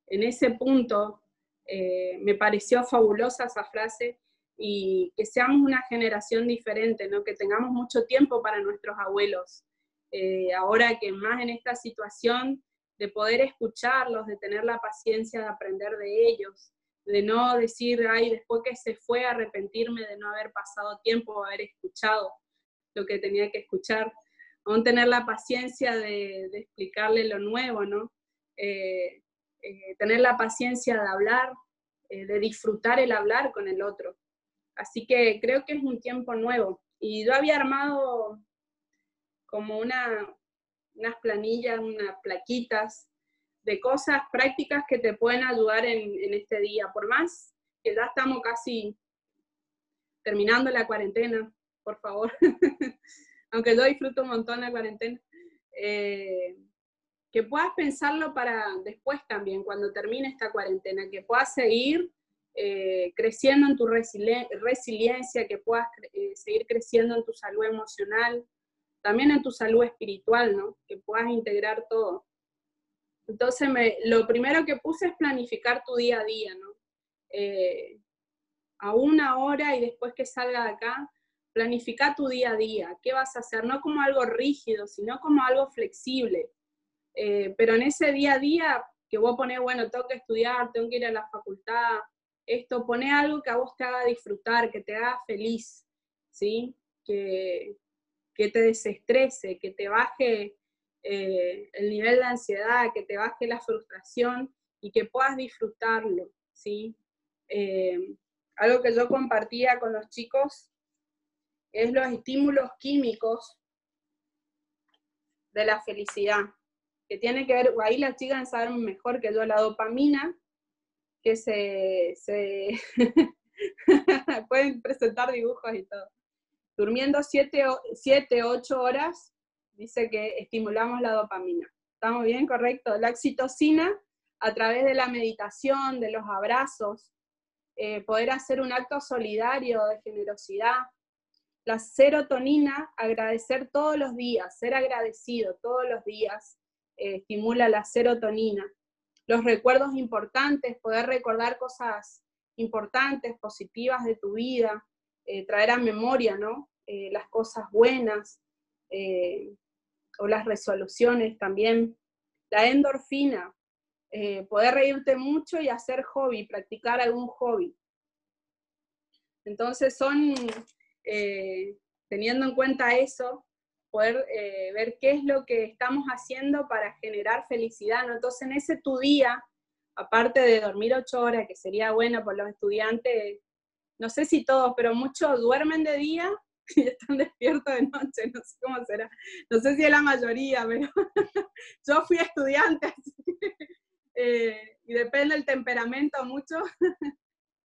en ese punto eh, me pareció fabulosa esa frase y que seamos una generación diferente, ¿no? que tengamos mucho tiempo para nuestros abuelos. Ahora que más en esta situación de poder escucharlos, de tener la paciencia de aprender de ellos, de no decir, ay, después que se fue, arrepentirme de no haber pasado tiempo o haber escuchado lo que tenía que escuchar aún tener la paciencia de, explicarle lo nuevo, ¿no? Eh, eh, tener la paciencia de hablar, eh, de disfrutar el hablar con el otro. Así que creo que es un tiempo nuevo. Y yo había armado como una, unas planillas, unas plaquitas de cosas prácticas que te pueden ayudar en, en este día. Por más que ya estamos casi terminando la cuarentena, por favor. [LAUGHS] aunque yo disfruto un montón la cuarentena, eh, que puedas pensarlo para después también, cuando termine esta cuarentena, que puedas seguir eh, creciendo en tu resiliencia, que puedas eh, seguir creciendo en tu salud emocional, también en tu salud espiritual, ¿no? Que puedas integrar todo. Entonces, lo primero que puse es planificar tu día a día, ¿no? a una hora y después que salga de acá, Planifica tu día a día, qué vas a hacer, no como algo rígido, sino como algo flexible. Eh, pero en ese día a día que vos pones, bueno, tengo que estudiar, tengo que ir a la facultad, esto, pone algo que a vos te haga disfrutar, que te haga feliz, ¿sí? Que, que te desestrese, que te baje eh, el nivel de ansiedad, que te baje la frustración y que puedas disfrutarlo, ¿sí? Eh, algo que yo compartía con los chicos es los estímulos químicos de la felicidad, que tiene que ver, ahí las chicas saben mejor que yo, la dopamina, que se, [LAUGHS] pueden presentar dibujos y todo. Durmiendo 7, 8 horas, dice que estimulamos la dopamina. ¿Estamos bien? Correcto. La oxitocina, a través de la meditación, de los abrazos, eh, poder hacer un acto solidario de generosidad. La serotonina, agradecer todos los días, ser agradecido todos los días, eh, estimula la serotonina. Los recuerdos importantes, poder recordar cosas importantes, positivas de tu vida, eh, traer a memoria, ¿no? las cosas buenas o las resoluciones también. La endorfina, eh, poder reírte mucho y hacer hobby, practicar algún hobby. Entonces son, eh, teniendo en cuenta eso, poder eh, ver qué es lo que estamos haciendo para generar felicidad, ¿no? Entonces en ese tu día, aparte de dormir ocho horas, que sería bueno por los estudiantes, no sé si todos, pero muchos duermen de día [LAUGHS] y están despiertos de noche, no sé cómo será, no sé si es la mayoría, pero [LAUGHS] yo fui estudiante, [LAUGHS] así eh, y depende del temperamento mucho,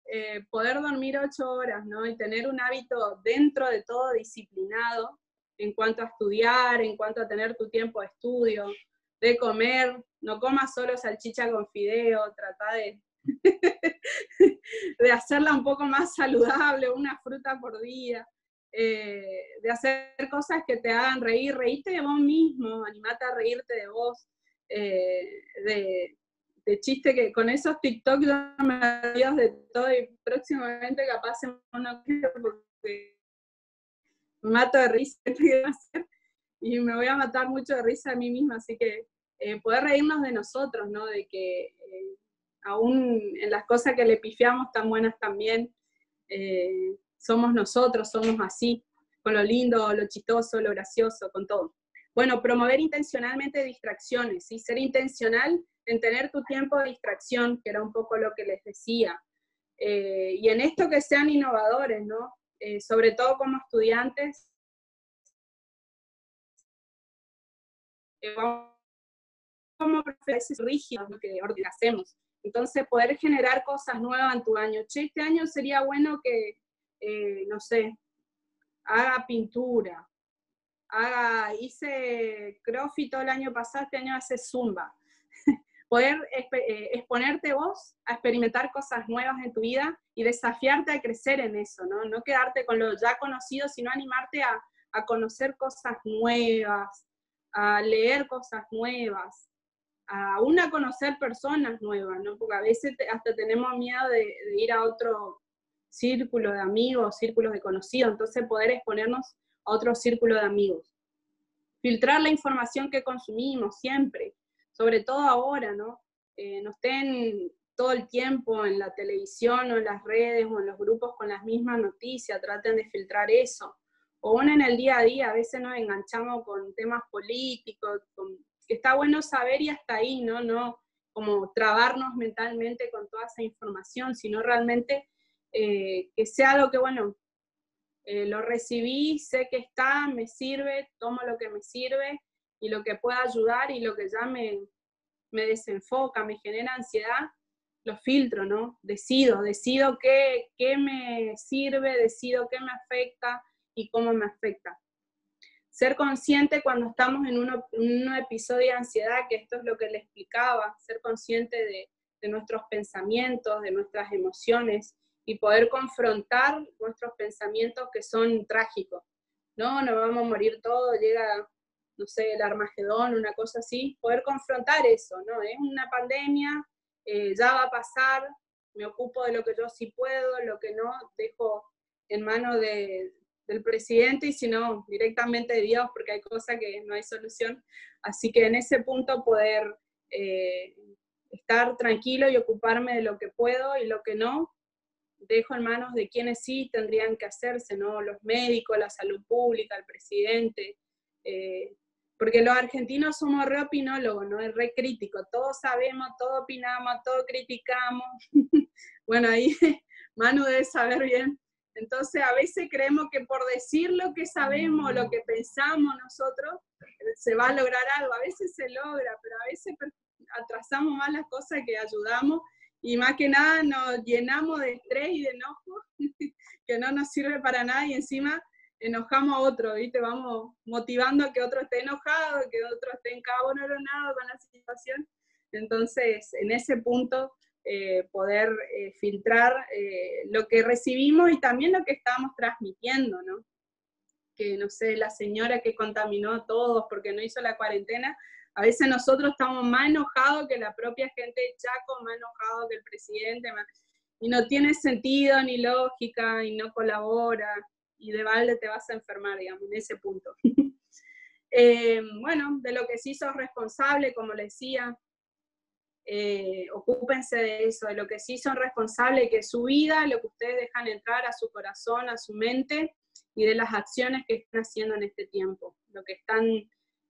eh, poder dormir ocho horas, ¿no? Y tener un hábito dentro de todo disciplinado en cuanto a estudiar, en cuanto a tener tu tiempo de estudio, de comer, no comas solo salchicha con fideo, trata de, [LAUGHS] de hacerla un poco más saludable, una fruta por día, eh, de hacer cosas que te hagan reír, reírte de vos mismo, animate a reírte de vos, de, de chiste que con esos TikTok yo me río de todo y próximamente capaz uno porque mato de risa [LAUGHS] y me voy a matar mucho de risa a mí misma, así que eh, poder reírnos de nosotros, ¿no? De que eh, aún en las cosas que le pifiamos tan buenas también, eh, somos nosotros, somos así, con lo lindo, lo chistoso, lo gracioso, con todo. Bueno, promover intencionalmente distracciones, ¿sí? Ser intencional en tener tu tiempo de distracción, que era un poco lo que les decía. Eh, y en esto que sean innovadores, ¿no? Eh, sobre todo como estudiantes. Eh, como profesores rígidos lo que hacemos. Entonces, poder generar cosas nuevas en tu año. Che, este año sería bueno que, no sé, haga pintura, haga, hice crossfit todo el año pasado, este año hace zumba [LAUGHS] poder eh, exponerte vos a experimentar cosas nuevas en tu vida y desafiarte a crecer en eso, ¿no? No quedarte con lo ya conocido, sino animarte a, a conocer cosas nuevas, a leer cosas nuevas, aún a conocer personas nuevas, ¿no? Porque a veces hasta tenemos miedo de, ir a otro círculo de amigos, círculos de conocidos, entonces poder exponernos a otro círculo de amigos. Filtrar la información que consumimos siempre, sobre todo ahora, ¿no? Eh, no estén todo el tiempo en la televisión o en las redes o en los grupos con las mismas noticias, traten de filtrar eso. O aún en el día a día, a veces nos enganchamos con temas políticos, que está bueno saber y hasta ahí, ¿no? No como trabarnos mentalmente con toda esa información, sino realmente eh, que sea lo que, bueno, eh, lo recibí, sé que está, me sirve, tomo lo que me sirve y lo que pueda ayudar y lo que ya me, me desenfoca, me genera ansiedad, lo filtro, ¿no? Decido, decido qué, qué me sirve, decido qué me afecta y cómo me afecta. Ser consciente cuando estamos en, un episodio de ansiedad, que esto es lo que le explicaba, ser consciente de, de nuestros pensamientos, de nuestras emociones y poder confrontar nuestros pensamientos que son trágicos. No, nos vamos a morir todos, llega no sé, el Armagedón, una cosa así, poder confrontar eso, ¿no? Es una pandemia, eh, ya va a pasar, me ocupo de lo que yo sí puedo, lo que no, dejo en manos de, del presidente y si no, directamente de Dios, porque hay cosas que no hay solución. Así que en ese punto poder eh, estar tranquilo y ocuparme de lo que puedo y lo que no, dejo en manos de quienes sí tendrían que hacerse, ¿no? Los médicos, la salud pública, el presidente, eh, porque los argentinos somos re opinólogos, ¿no? Es re crítico, todos sabemos, todos opinamos, todos criticamos. [LAUGHS] bueno, ahí [LAUGHS] Manu debe saber bien. Entonces, a veces creemos que por decir lo que sabemos, lo que pensamos nosotros, se va a lograr algo. A veces se logra, pero a veces atrasamos más las cosas que ayudamos y más que nada nos llenamos de estrés y de enojo [LAUGHS] que no nos sirve para nada y encima enojamos a otro, ¿viste? Vamos motivando a que otro esté enojado, que otro esté encaboneronado con la situación. Entonces, en ese punto, eh, poder eh, filtrar lo que recibimos y también lo que estamos transmitiendo, ¿no? Que, no sé, la señora que contaminó a todos porque no hizo la cuarentena, a veces nosotros estamos más enojados que la propia gente de Chaco, más enojados que el presidente, y no tiene sentido ni lógica y no colabora, y de balde te vas a enfermar, digamos, en ese punto. [LAUGHS] Eh, bueno, de lo que sí sos responsable, como les decía, eh, ocúpense de eso, de lo que sí son responsables, que su vida, lo que ustedes dejan entrar a su corazón, a su mente, y de las acciones que están haciendo en este tiempo, lo que están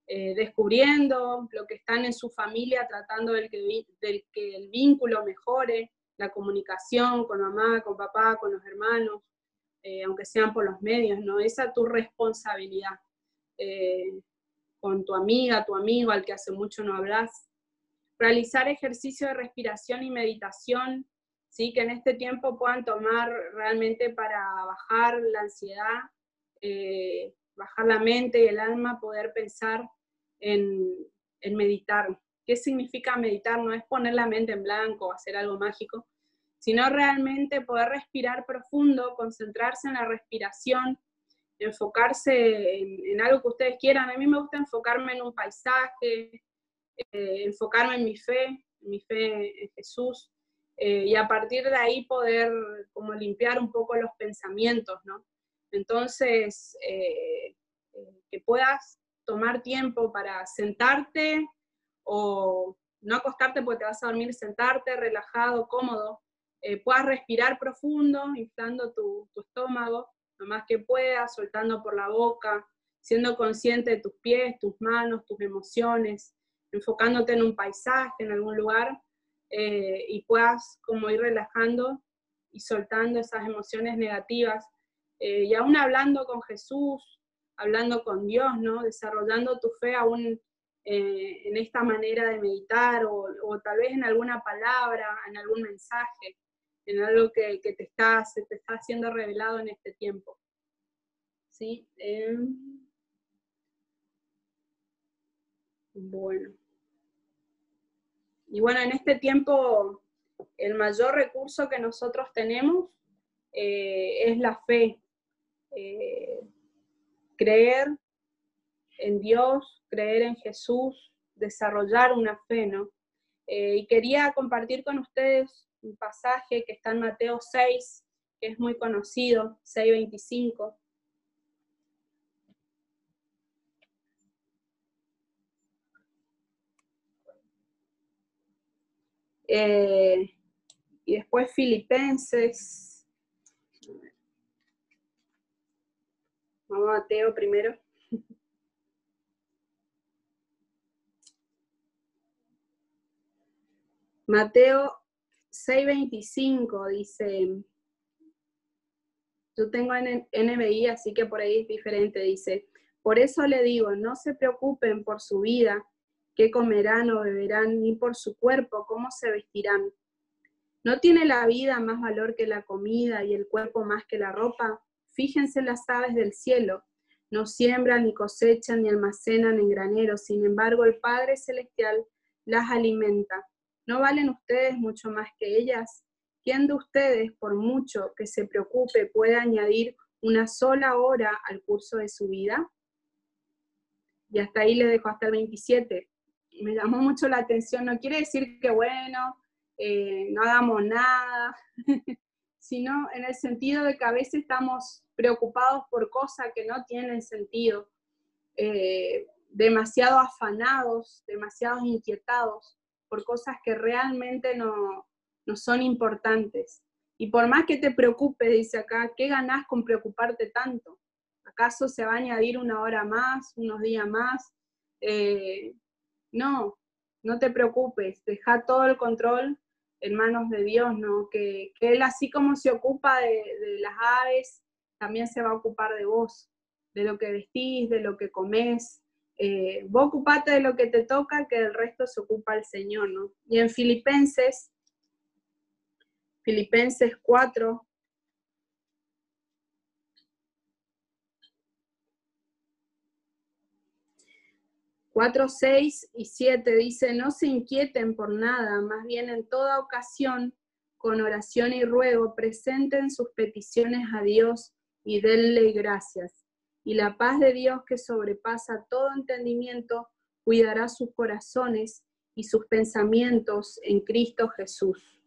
eh, descubriendo, lo que están en su familia tratando del que, del que el vínculo mejore, la comunicación con mamá, con papá, con los hermanos, eh, aunque sean por los medios, ¿no? Esa es tu responsabilidad. Eh, con tu amiga, tu amigo al que hace mucho no hablas. Realizar ejercicio de respiración y meditación, ¿sí? que en este tiempo puedan tomar realmente para bajar la ansiedad, bajar la mente y el alma, poder pensar en, meditar. ¿Qué significa meditar? No es poner la mente en blanco, hacer algo mágico, sino realmente poder respirar profundo, concentrarse en la respiración, enfocarse en, algo que ustedes quieran. A mí me gusta enfocarme en un paisaje, eh, enfocarme en mi fe, en mi fe en Jesús, eh, y a partir de ahí poder como limpiar un poco los pensamientos, ¿no? Entonces, eh, que puedas tomar tiempo para sentarte o no acostarte porque te vas a dormir, sentarte relajado, cómodo, puedas respirar profundo, inflando tu, estómago, lo más que puedas, soltando por la boca, siendo consciente de tus pies, tus manos, tus emociones, enfocándote en un paisaje, en algún lugar, eh, y puedas como ir relajando y soltando esas emociones negativas, eh, y aún hablando con Jesús, hablando con Dios, ¿no? Desarrollando tu fe aún eh, en esta manera de meditar o, tal vez en alguna palabra, en algún mensaje, en algo que, te, está, se te está siendo revelado en este tiempo. ¿Sí? Em, bueno. Y bueno, en este tiempo el mayor recurso que nosotros tenemos eh, es la fe. Eh, creer en Dios, creer en Jesús, desarrollar una fe, ¿no? Eh, y quería compartir con ustedes un pasaje que está en Mateo 6, que es muy conocido, 6.25. Eh, y después Filipenses Vamos a Mateo primero. Mateo 6:25 dice, yo tengo NBI, así que por ahí es diferente, dice, por eso le digo, no se preocupen por su vida, qué comerán o beberán, ni por su cuerpo, cómo se vestirán. ¿No tiene la vida más valor que la comida y el cuerpo más que la ropa? Fíjense las aves del cielo, no siembran, ni cosechan, ni almacenan en graneros, sin embargo el Padre Celestial las alimenta. ¿No valen ustedes mucho más que ellas? ¿Quién de ustedes, por mucho que se preocupe, puede añadir una sola hora al curso de su vida? Y hasta ahí le dejo hasta el 27. Me llamó mucho la atención, no quiere decir que bueno, eh, no hagamos nada, [LAUGHS] sino en el sentido de que a veces estamos preocupados por cosas que no tienen sentido, eh, demasiado afanados, demasiado inquietados por cosas que realmente no, no son importantes. Y por más que te preocupes, dice acá, ¿qué ganás con preocuparte tanto? ¿Acaso se va a añadir una hora más, unos días más? Eh, no, no te preocupes, deja todo el control en manos de Dios, ¿no? Que, Él así como se ocupa de, las aves, también se va a ocupar de vos, de lo que vestís, de lo que comés. Eh, vos ocupate de lo que te toca, que el resto se ocupa el Señor, ¿no? Y en Filipenses, Filipenses 4, 4, 6 y 7 dice, no se inquieten por nada, más bien en toda ocasión, con oración y ruego, presenten sus peticiones a Dios y denle gracias. Y la paz de Dios que sobrepasa todo entendimiento, cuidará sus corazones y sus pensamientos en Cristo Jesús.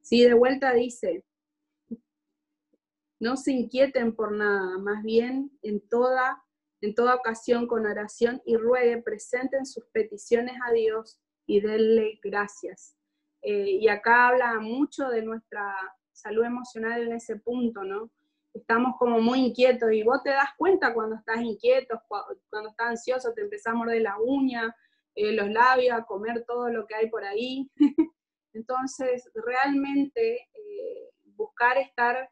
Sí, de vuelta dice, no se inquieten por nada, más bien en toda en toda ocasión con oración y ruegue, presenten sus peticiones a Dios y denle gracias. Eh, y acá habla mucho de nuestra salud emocional en ese punto, ¿no? Estamos como muy inquietos y vos te das cuenta cuando estás inquieto, cuando estás ansioso, te empezás a morder la uña, eh, los labios, a comer todo lo que hay por ahí. [LAUGHS] Entonces, realmente eh, buscar estar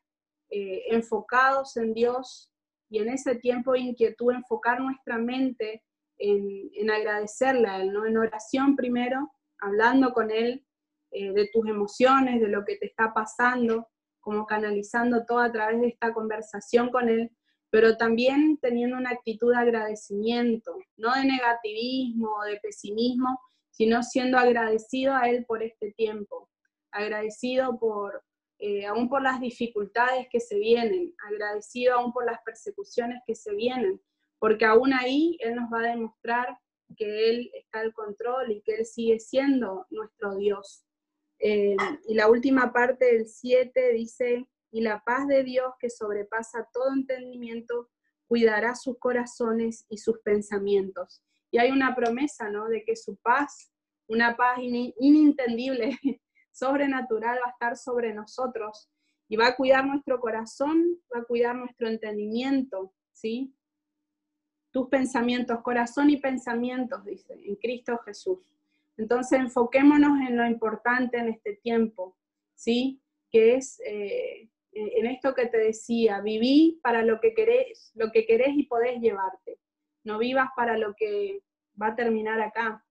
enfocados en Dios y en ese tiempo de inquietud enfocar nuestra mente en, agradecerle a Él, ¿no? en oración primero, hablando con Él eh, de tus emociones, de lo que te está pasando, como canalizando todo a través de esta conversación con Él, pero también teniendo una actitud de agradecimiento, no de negativismo o de pesimismo, sino siendo agradecido a Él por este tiempo, agradecido por, eh, aún por las dificultades que se vienen, agradecido aún por las persecuciones que se vienen, porque aún ahí Él nos va a demostrar que Él está al control y que Él sigue siendo nuestro Dios. Eh, y la última parte del 7 dice, y la paz de Dios que sobrepasa todo entendimiento, cuidará sus corazones y sus pensamientos. Y hay una promesa, ¿no? De que su paz, una paz inintendible, [LAUGHS] sobrenatural va a estar sobre nosotros y va a cuidar nuestro corazón, va a cuidar nuestro entendimiento, ¿sí? Tus pensamientos, corazón y pensamientos, dice, en Cristo Jesús. Entonces enfoquémonos en lo importante en este tiempo, ¿sí? Que es eh, en esto que te decía, viví para lo que querés, lo que y podés llevarte. No vivas para lo que va a terminar acá.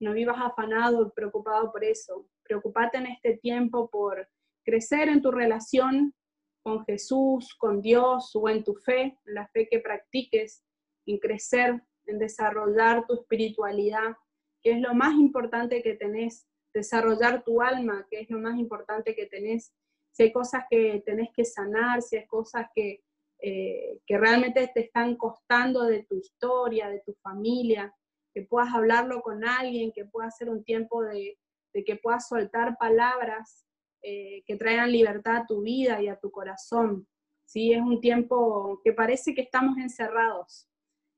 No vivas afanado preocupado por eso preocupate en este tiempo por crecer en tu relación con Jesús, con Dios o en tu fe, en la fe que practiques, en crecer, en desarrollar tu espiritualidad, que es lo más importante que tenés, desarrollar tu alma, que es lo más importante que tenés. Si hay cosas que tenés que sanar, si hay cosas que, eh, que realmente te están costando de tu historia, de tu familia, que puedas hablarlo con alguien, que pueda ser un tiempo de, de que puedas soltar palabras eh, que traigan libertad a tu vida y a tu corazón. ¿sí? Es un tiempo que parece que estamos encerrados,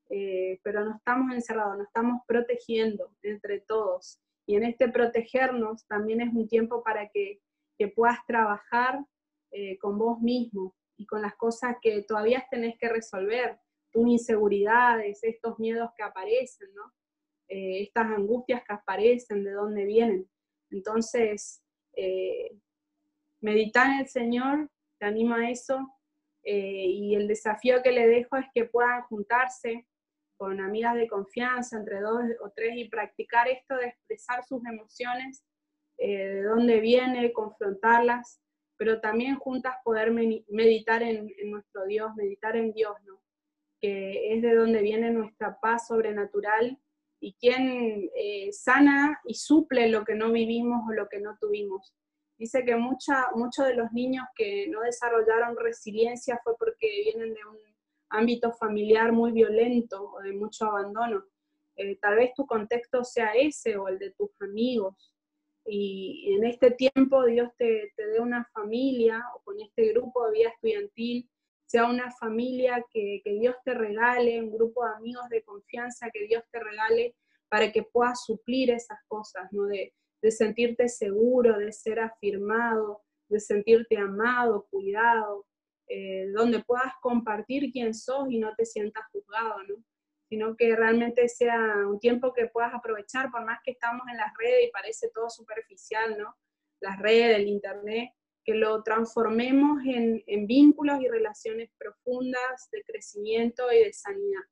eh, pero no estamos encerrados, nos estamos protegiendo entre todos. Y en este protegernos también es un tiempo para que, puedas trabajar eh, con vos mismo y con las cosas que todavía tenés que resolver, tus inseguridades, estos miedos que aparecen, ¿no? estas angustias que aparecen, de dónde vienen. Entonces, eh, meditar en el Señor, te animo a eso. Eh, y el desafío que le dejo es que puedan juntarse con amigas de confianza, entre dos o tres, y practicar esto de expresar sus emociones, eh, de dónde viene, confrontarlas, pero también juntas poder meditar en, en, nuestro Dios, meditar en Dios, ¿no? que es de donde viene nuestra paz sobrenatural y quién eh, sana y suple lo que no vivimos o lo que no tuvimos. Dice que muchos de los niños que no desarrollaron resiliencia fue porque vienen de un ámbito familiar muy violento o de mucho abandono. Eh, tal vez tu contexto sea ese o el de tus amigos. Y en este tiempo Dios te, te dé una familia o con este grupo de vida estudiantil sea una familia que, Dios te regale, un grupo de amigos de confianza que Dios te regale para que puedas suplir esas cosas, ¿no? De, sentirte seguro, de ser afirmado, de sentirte amado, cuidado, eh, donde puedas compartir quién sos y no te sientas juzgado, ¿no? Sino que realmente sea un tiempo que puedas aprovechar, por más que estamos en las redes y parece todo superficial, ¿no? Las redes, el internet, que lo transformemos en, vínculos y relaciones profundas de crecimiento y de sanidad.